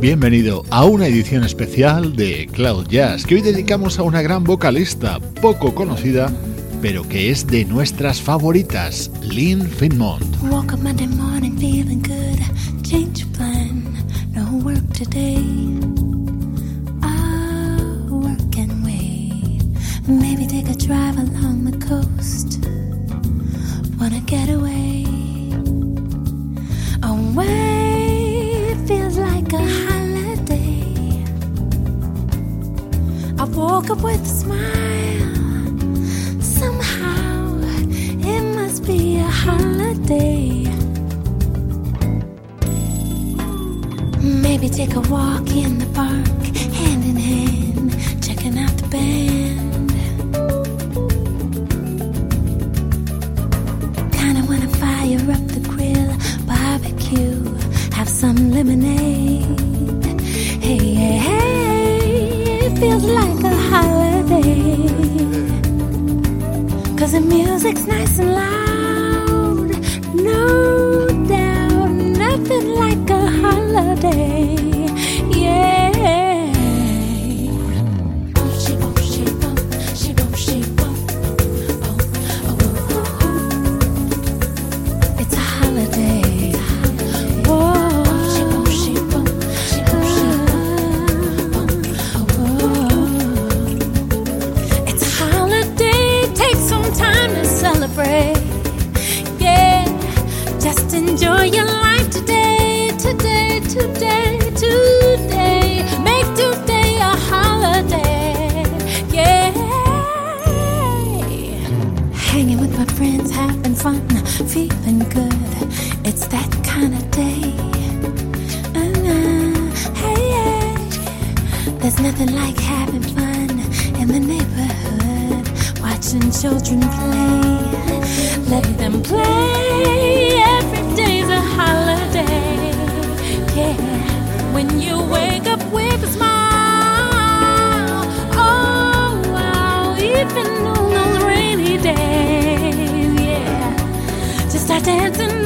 Bienvenido a una edición especial de Cloud Jazz que hoy dedicamos a una gran vocalista poco conocida pero que es de nuestras favoritas, Lynn Finmont. Woke up Monday morning feeling good. Change plan, no work today. I'll work and wait. Maybe take a drive along the coast. Wanna get away. Away woke up with a smile. Somehow it must be a holiday. Maybe take a walk in the park, hand in hand, checking out the band. Kinda wanna fire up the grill, barbecue, have some lemonade. Hey, hey, hey, it feels like music's nice and loud. No doubt, nothing like a holiday. Today, today. Make today a holiday. Yeah, hanging with my friends, having fun, feeling good. It's that kind of day. Uh, hey, yeah. There's nothing like having fun in the neighborhood, watching children play. Let them play. Every day's a holiday. Dancing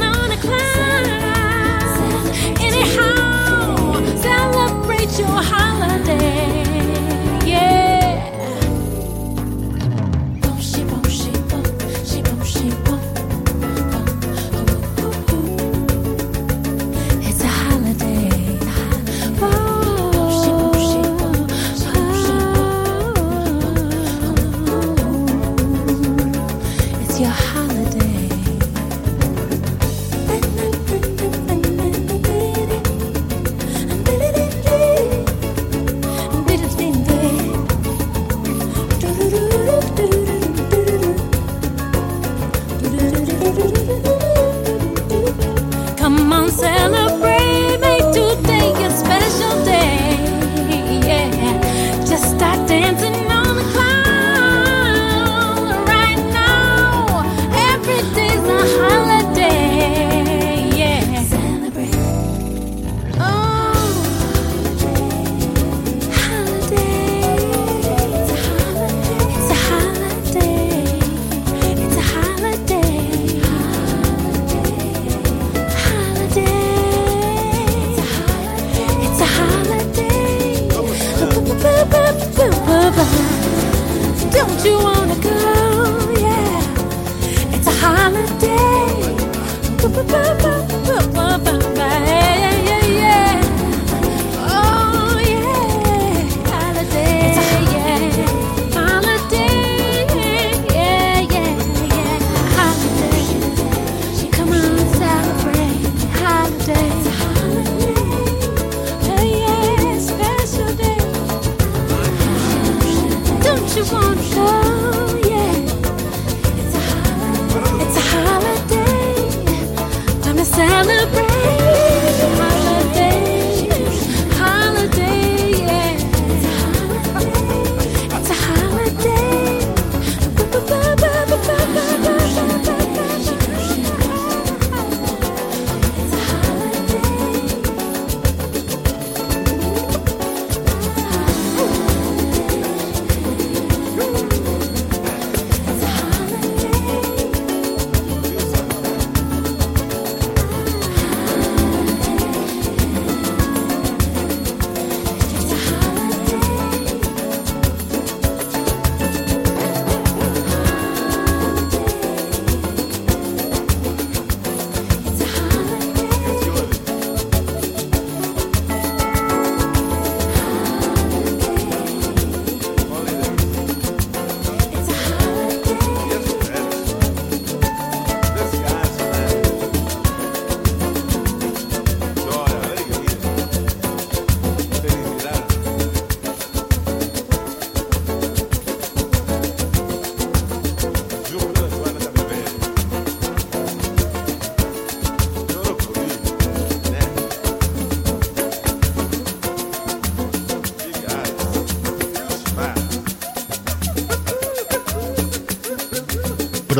celebrate.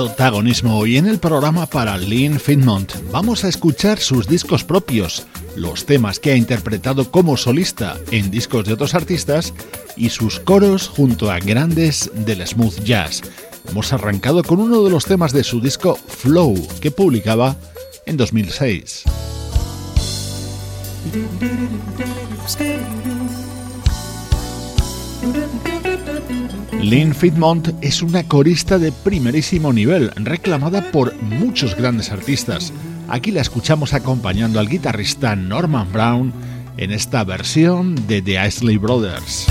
Protagonismo hoy en el programa para Lynn Finmont. Vamos a escuchar sus discos propios, los temas que ha interpretado como solista en discos de otros artistas y sus coros junto a grandes del smooth jazz. Hemos arrancado con uno de los temas de su disco Flow, que publicaba en 2006. Lynn Fitmont es una corista de primerísimo nivel, reclamada por muchos grandes artistas. Aquí la escuchamos acompañando al guitarrista Norman Brown en esta versión de The Isley Brothers.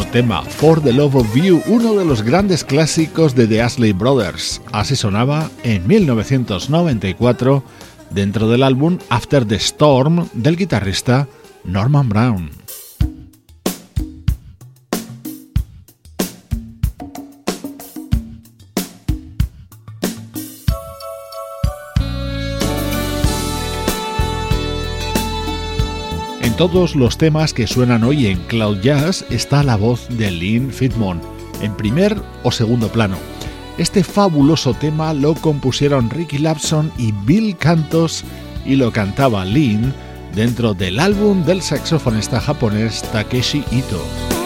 Tema For the Love of You, uno de los grandes clásicos de The Ashley Brothers. Así sonaba en 1994 dentro del álbum After the Storm del guitarrista Norman Brown. Todos los temas que suenan hoy en Cloud Jazz está la voz de Lynn Fitmon, en primer o segundo plano. Este fabuloso tema lo compusieron Ricky Lapson y Bill Cantos y lo cantaba Lynn dentro del álbum del saxofonista japonés Takeshi Ito.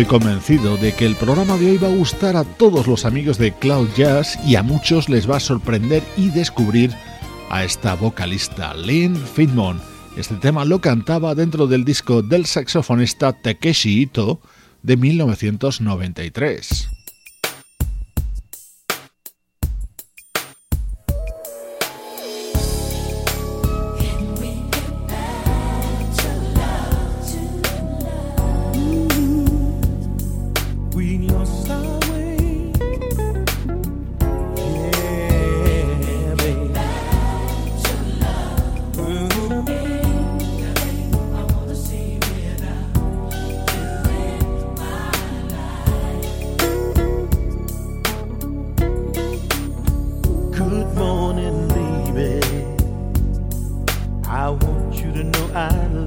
Estoy convencido de que el programa de hoy va a gustar a todos los amigos de Cloud Jazz y a muchos les va a sorprender y descubrir a esta vocalista Lynn Fitmon. Este tema lo cantaba dentro del disco del saxofonista Takeshi Ito de 1993. I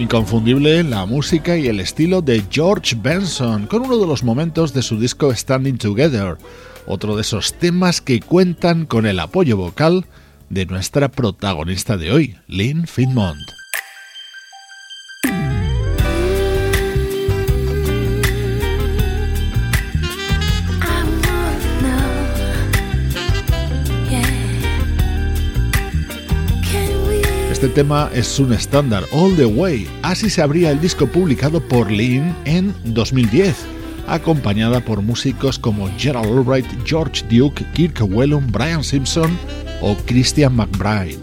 Inconfundible la música y el estilo de George Benson, con uno de los momentos de su disco Standing Together, otro de esos temas que cuentan con el apoyo vocal de nuestra protagonista de hoy, Lynn Finmont. Tema es un estándar, All the Way. Así se abría el disco publicado por Lynn en 2010, acompañada por músicos como Gerald Albright, George Duke, Kirk Whelan, Brian Simpson o Christian McBride.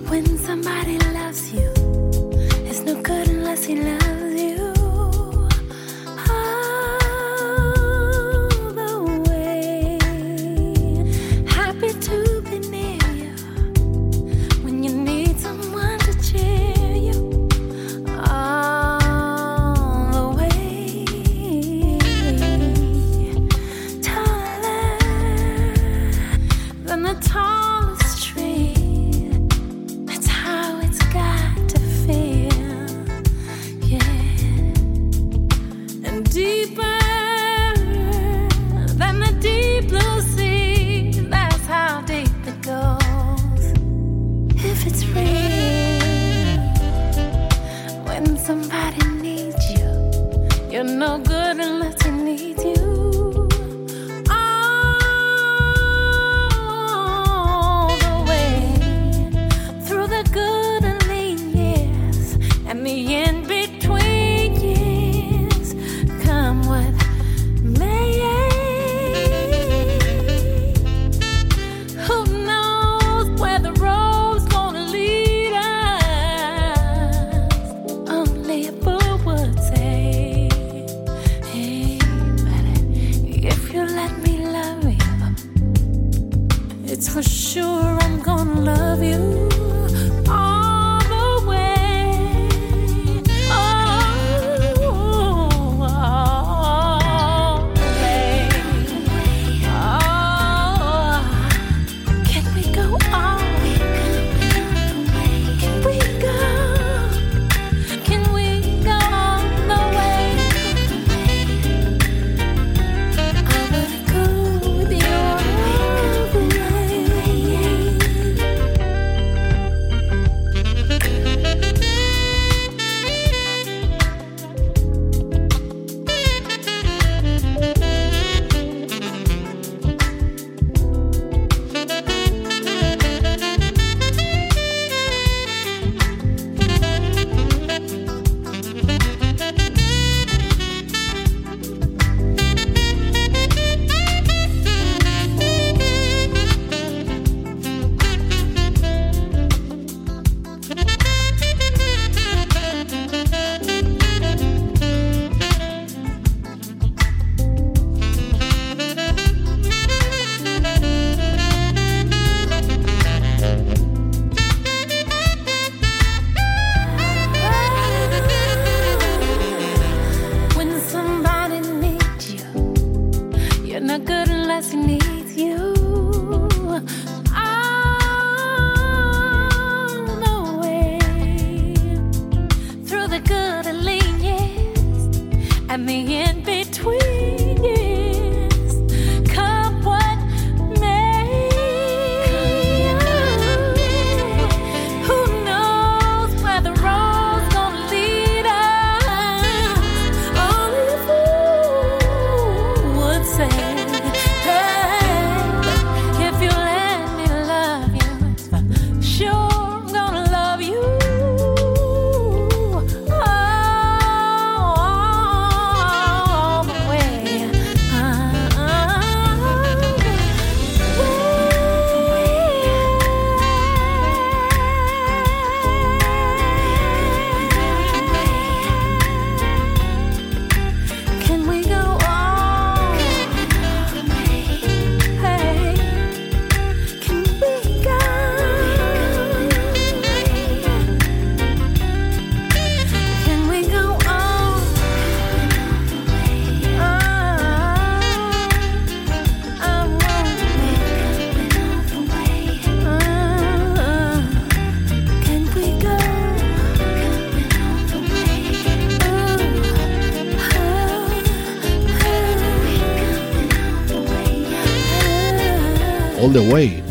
Way,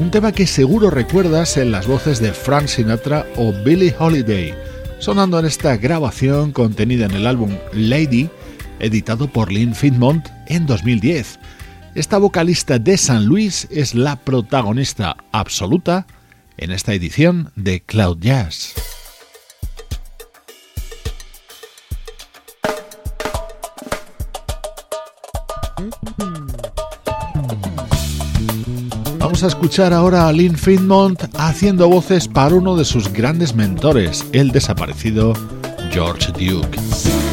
un tema que seguro recuerdas en las voces de Frank Sinatra o Billie Holiday, sonando en esta grabación contenida en el álbum Lady, editado por Lynn Fitmont en 2010. Esta vocalista de San Luis es la protagonista absoluta en esta edición de Cloud Jazz. Vamos a escuchar ahora a Lynn Finmont haciendo voces para uno de sus grandes mentores, el desaparecido George Duke.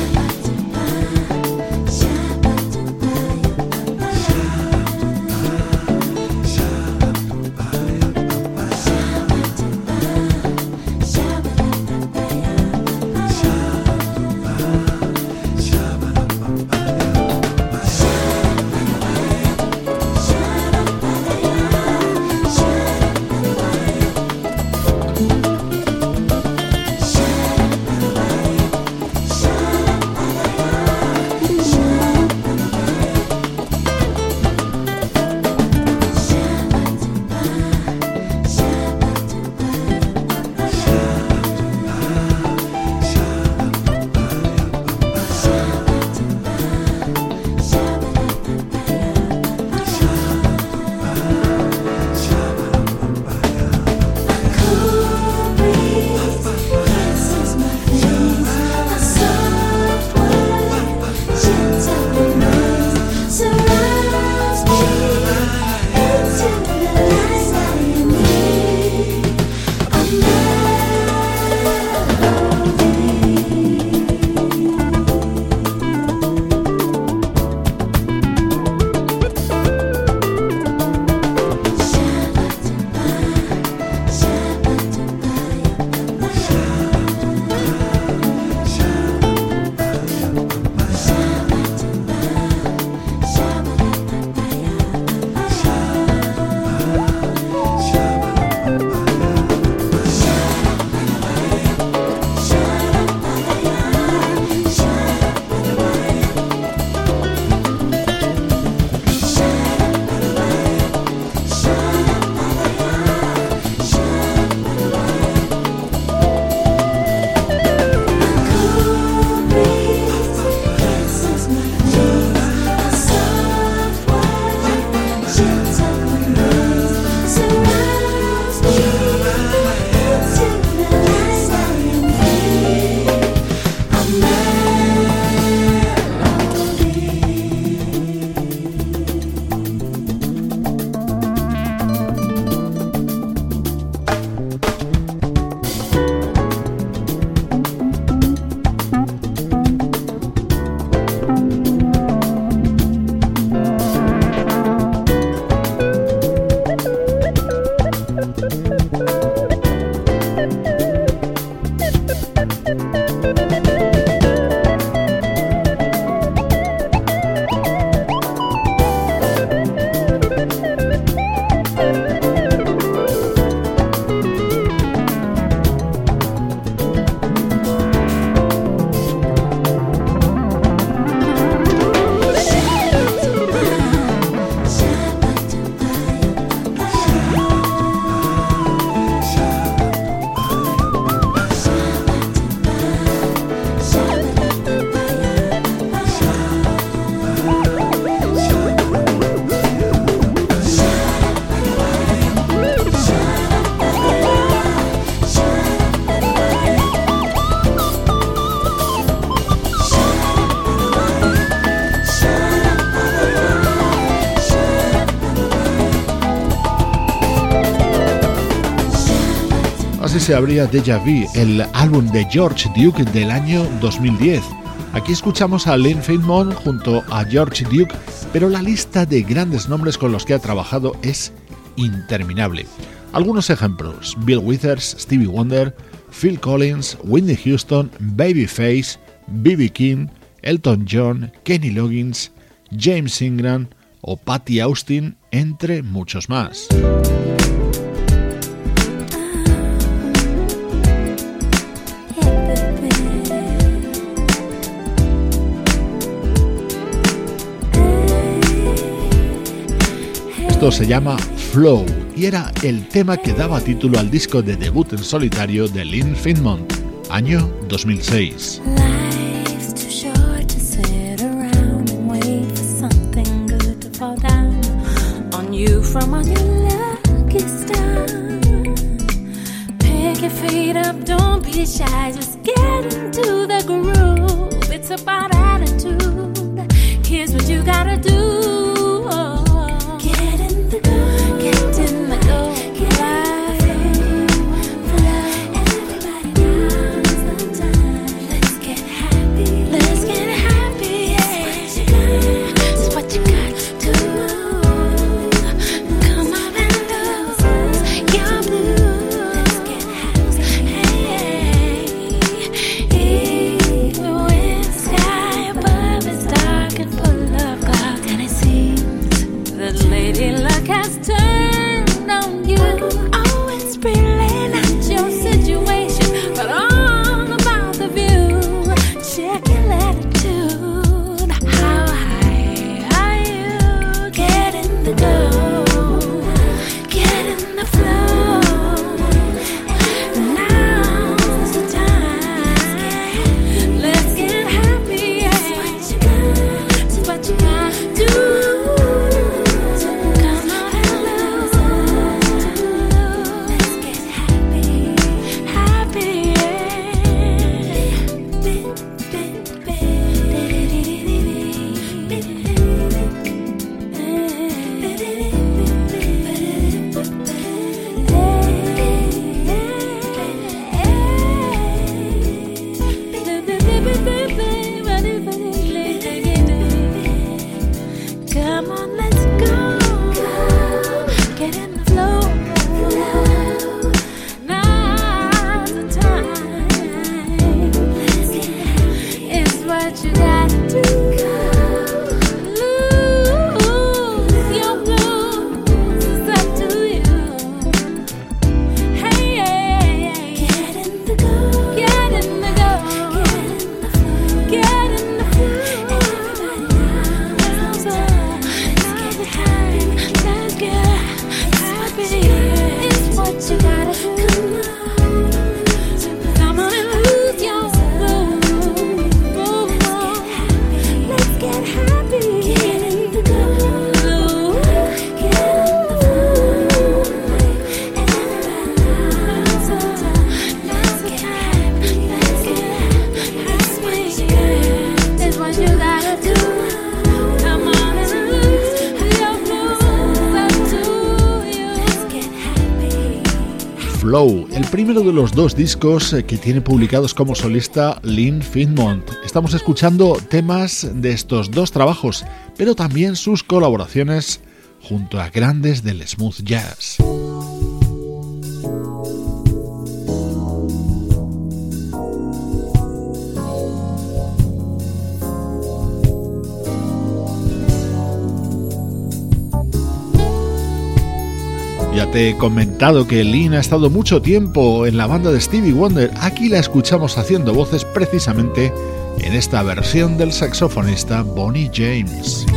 Se abría Deja Vu, el álbum de George Duke del año 2010. Aquí escuchamos a Lynn Feynman junto a George Duke, pero la lista de grandes nombres con los que ha trabajado es interminable. Algunos ejemplos: Bill Withers, Stevie Wonder, Phil Collins, Whitney Houston, Babyface, B.B. King, Elton John, Kenny Loggins, James Ingram o Patty Austin, entre muchos más. Se llama Flow y era el tema que daba título al disco de debut en solitario de Lynn Finmont, año 2006. shy, just get into the groove. It's about attitude. Here's what you gotta do. Primero de los dos discos eh, que tiene publicados como solista Lynn Finmont. Estamos escuchando temas de estos dos trabajos, pero también sus colaboraciones junto a grandes del smooth jazz. Ya te he comentado que Lynn ha estado mucho tiempo en la banda de Stevie Wonder. Aquí la escuchamos haciendo voces precisamente en esta versión del saxofonista Bonnie James.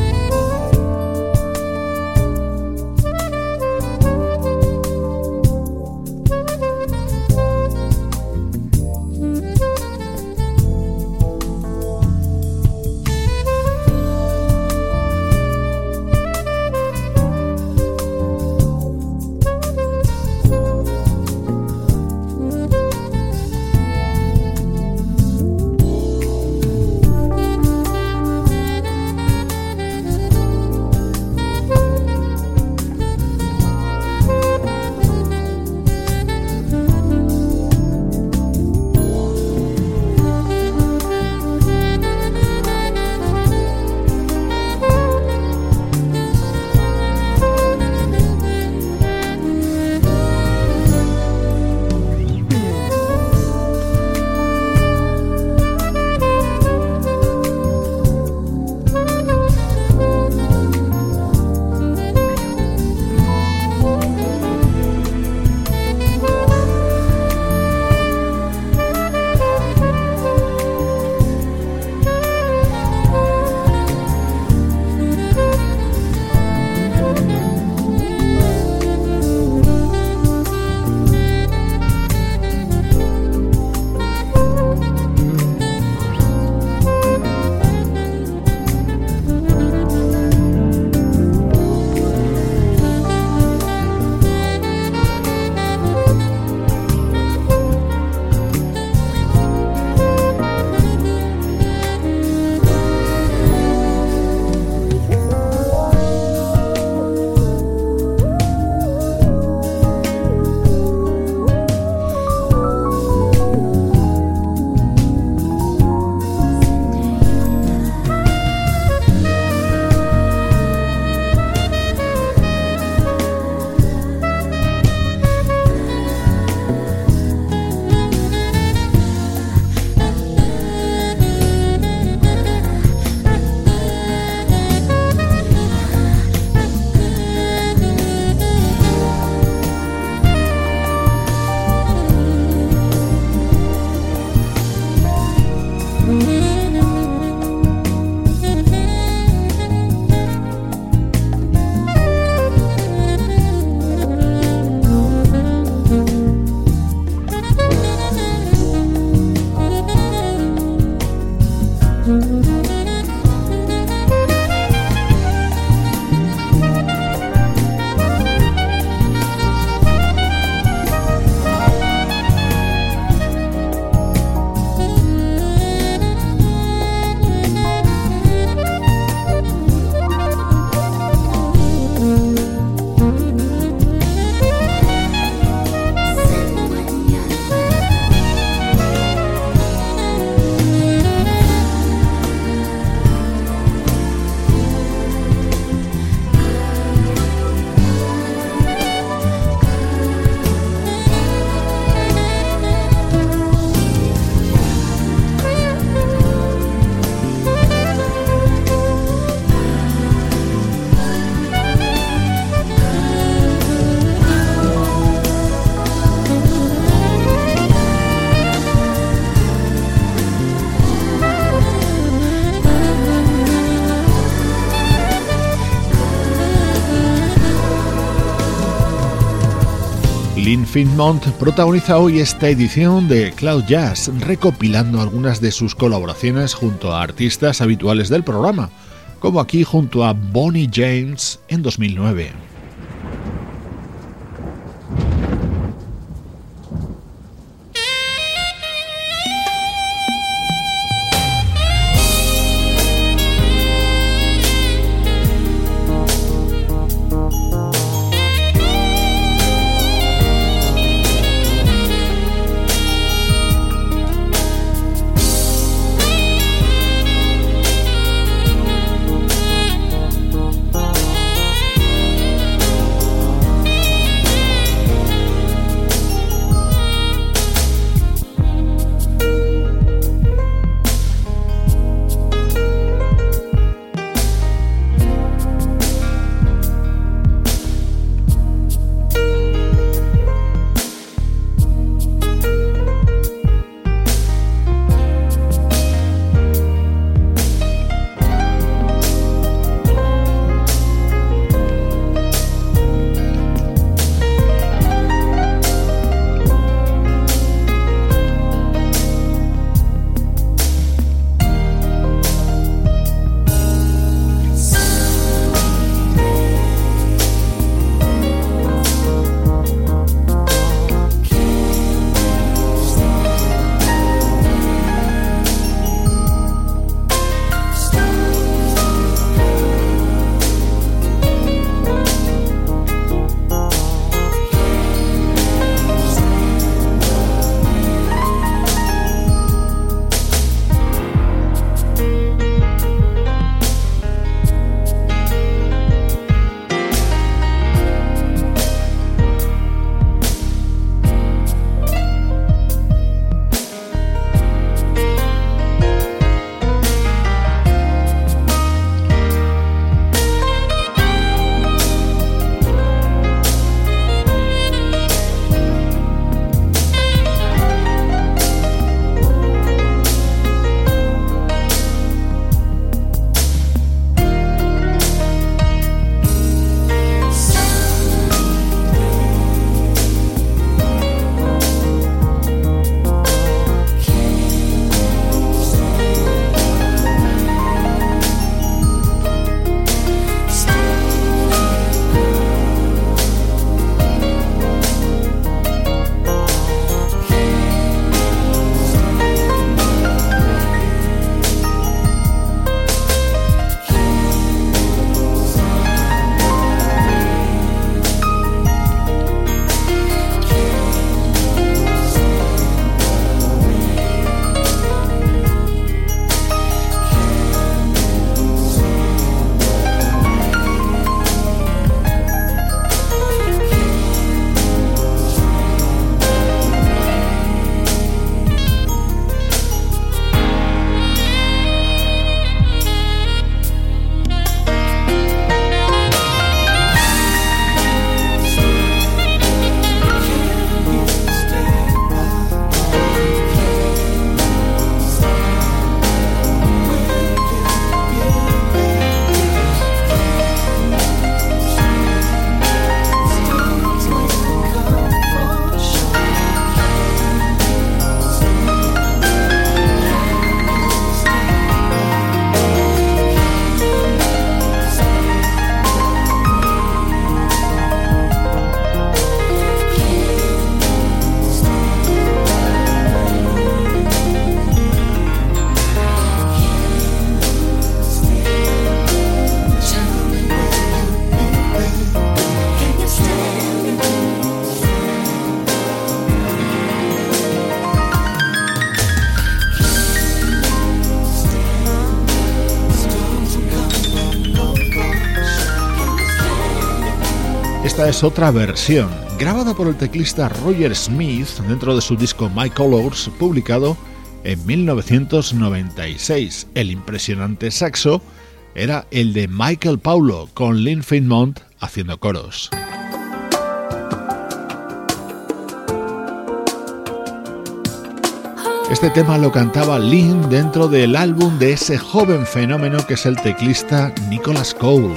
Finmont protagoniza hoy esta edición de Cloud Jazz, recopilando algunas de sus colaboraciones junto a artistas habituales del programa, como aquí junto a Bonnie James en 2009. Es otra versión, grabada por el teclista Roger Smith dentro de su disco My Colors, publicado en 1996. El impresionante saxo era el de Michael Paulo, con Lynn Finmont haciendo coros. Este tema lo cantaba Lynn dentro del álbum de ese joven fenómeno que es el teclista Nicholas Cole.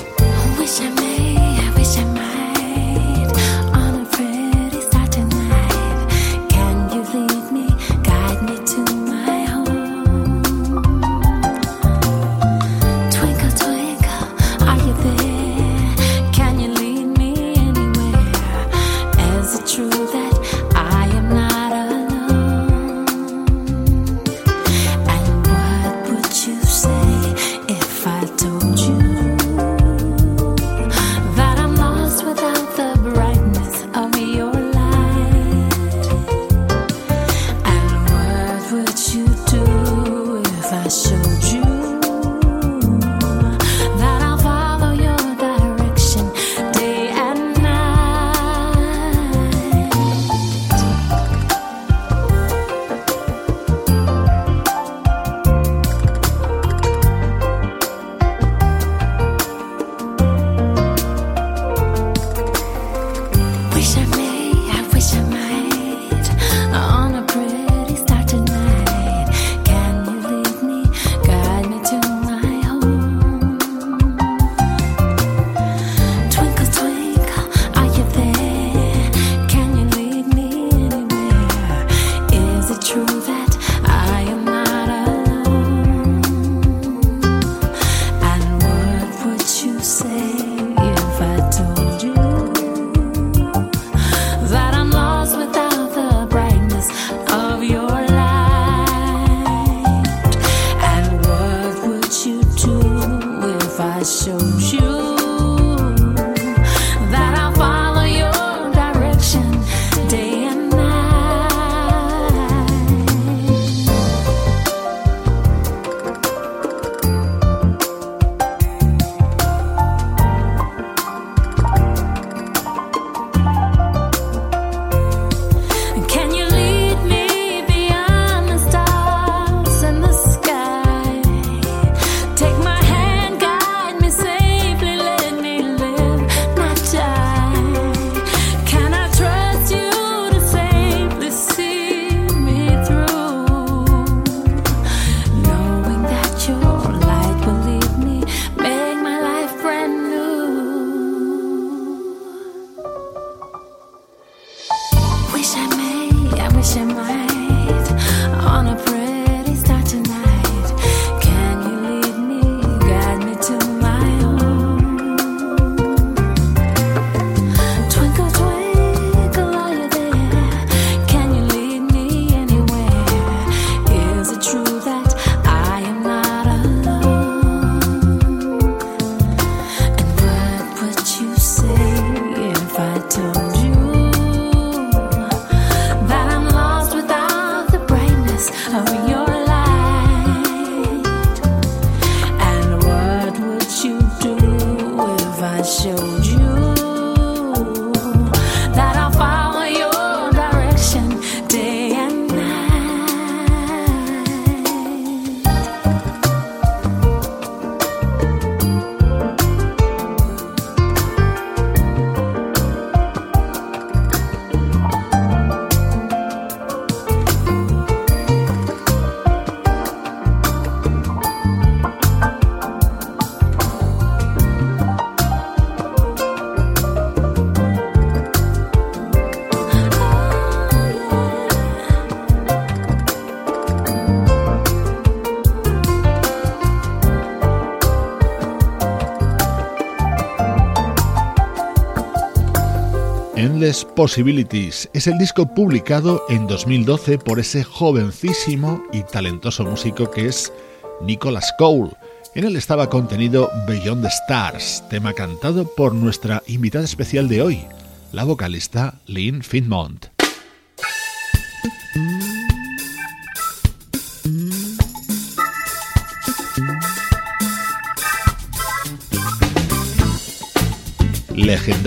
Possibilities es el disco publicado en 2012 por ese jovencísimo y talentoso músico que es Nicholas Cole. En él estaba contenido Beyond the Stars, tema cantado por nuestra invitada especial de hoy, la vocalista Lynn Finmont.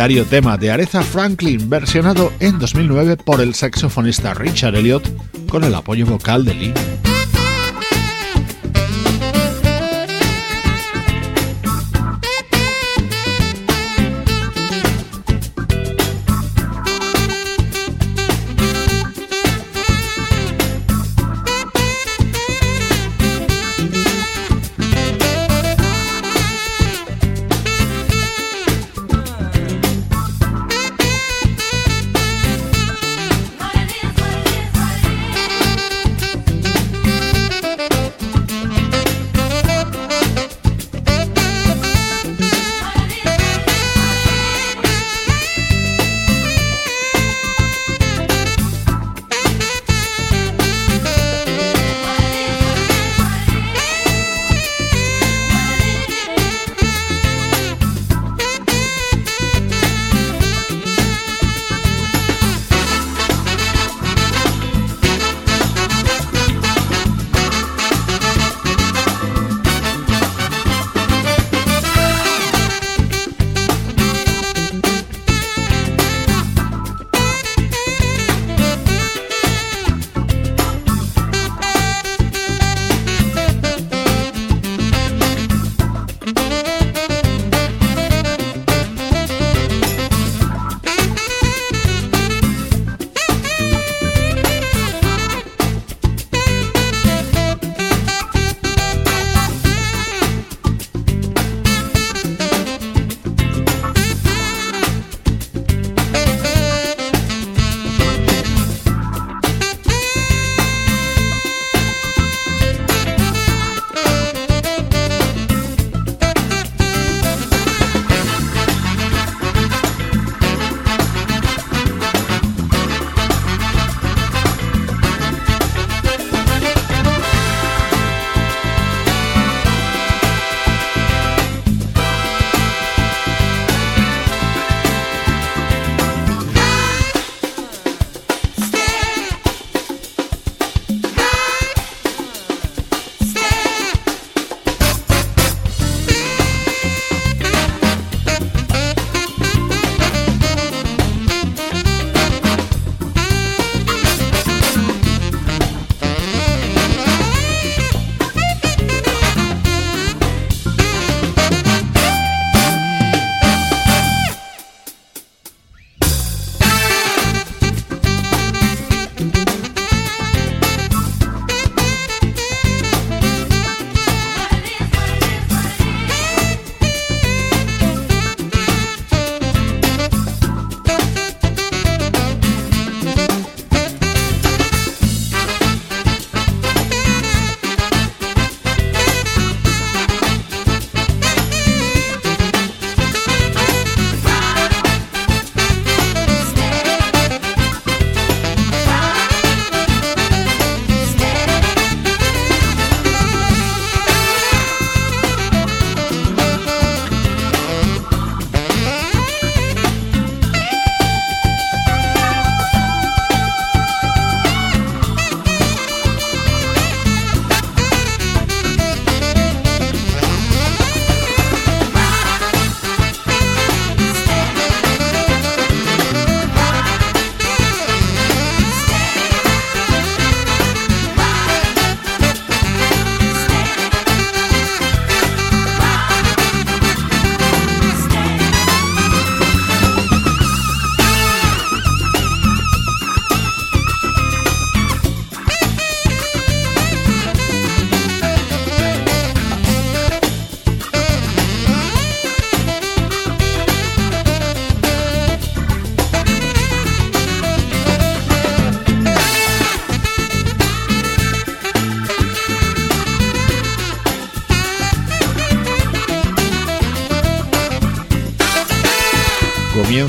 Legendario tema de Aretha Franklin versionado en 2009 por el saxofonista Richard Elliot con el apoyo vocal de Lee.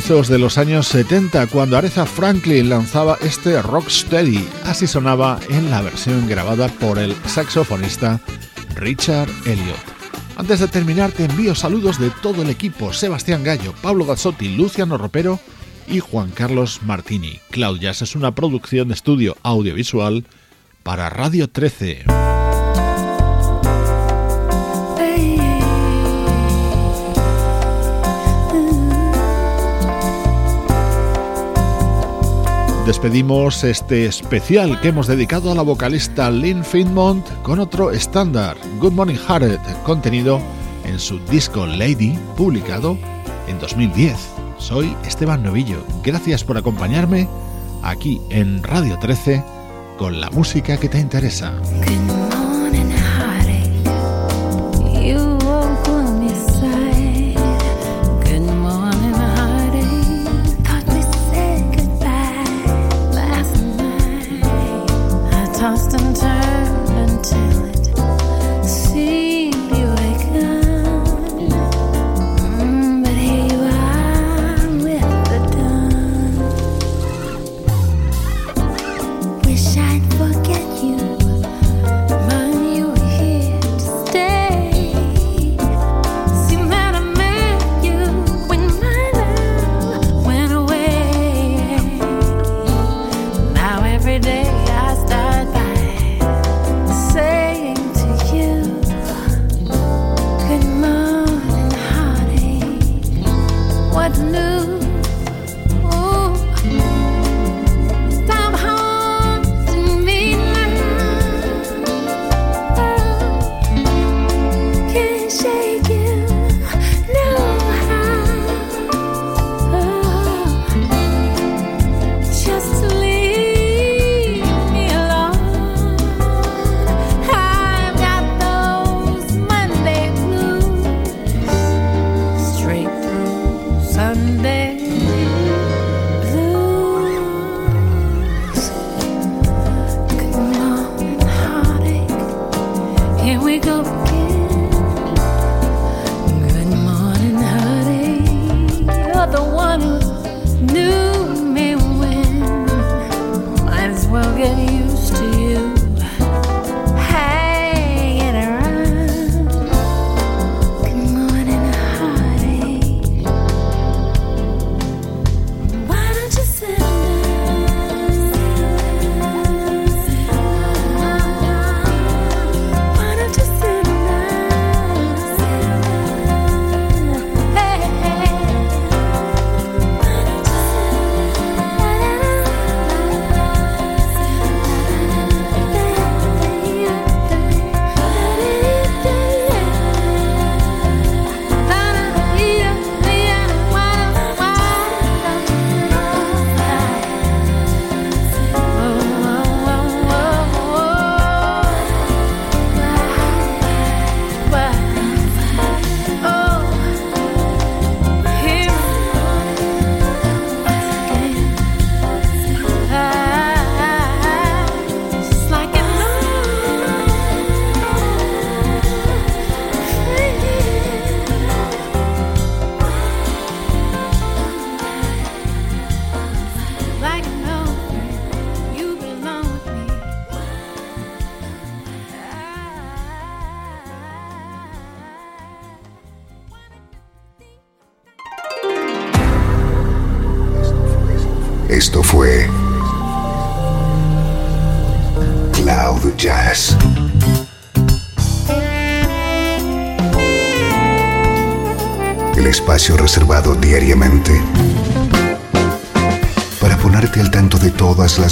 De los años 70 cuando Aretha Franklin lanzaba este Rocksteady. Así sonaba en la versión grabada por el saxofonista Richard Elliot. Antes de terminar te envío saludos de todo el equipo, Sebastián Gallo, Pablo Gazzotti, Luciano Ropero y Juan Carlos Martini. Cloud es una producción de estudio audiovisual para Radio 13. Despedimos este especial que hemos dedicado a la vocalista Lynn Finmont con otro estándar, Good Morning Heart, contenido en su disco Lady, publicado en 2010. Soy Esteban Novillo, gracias por acompañarme aquí en Radio 13 con la música que te interesa. constant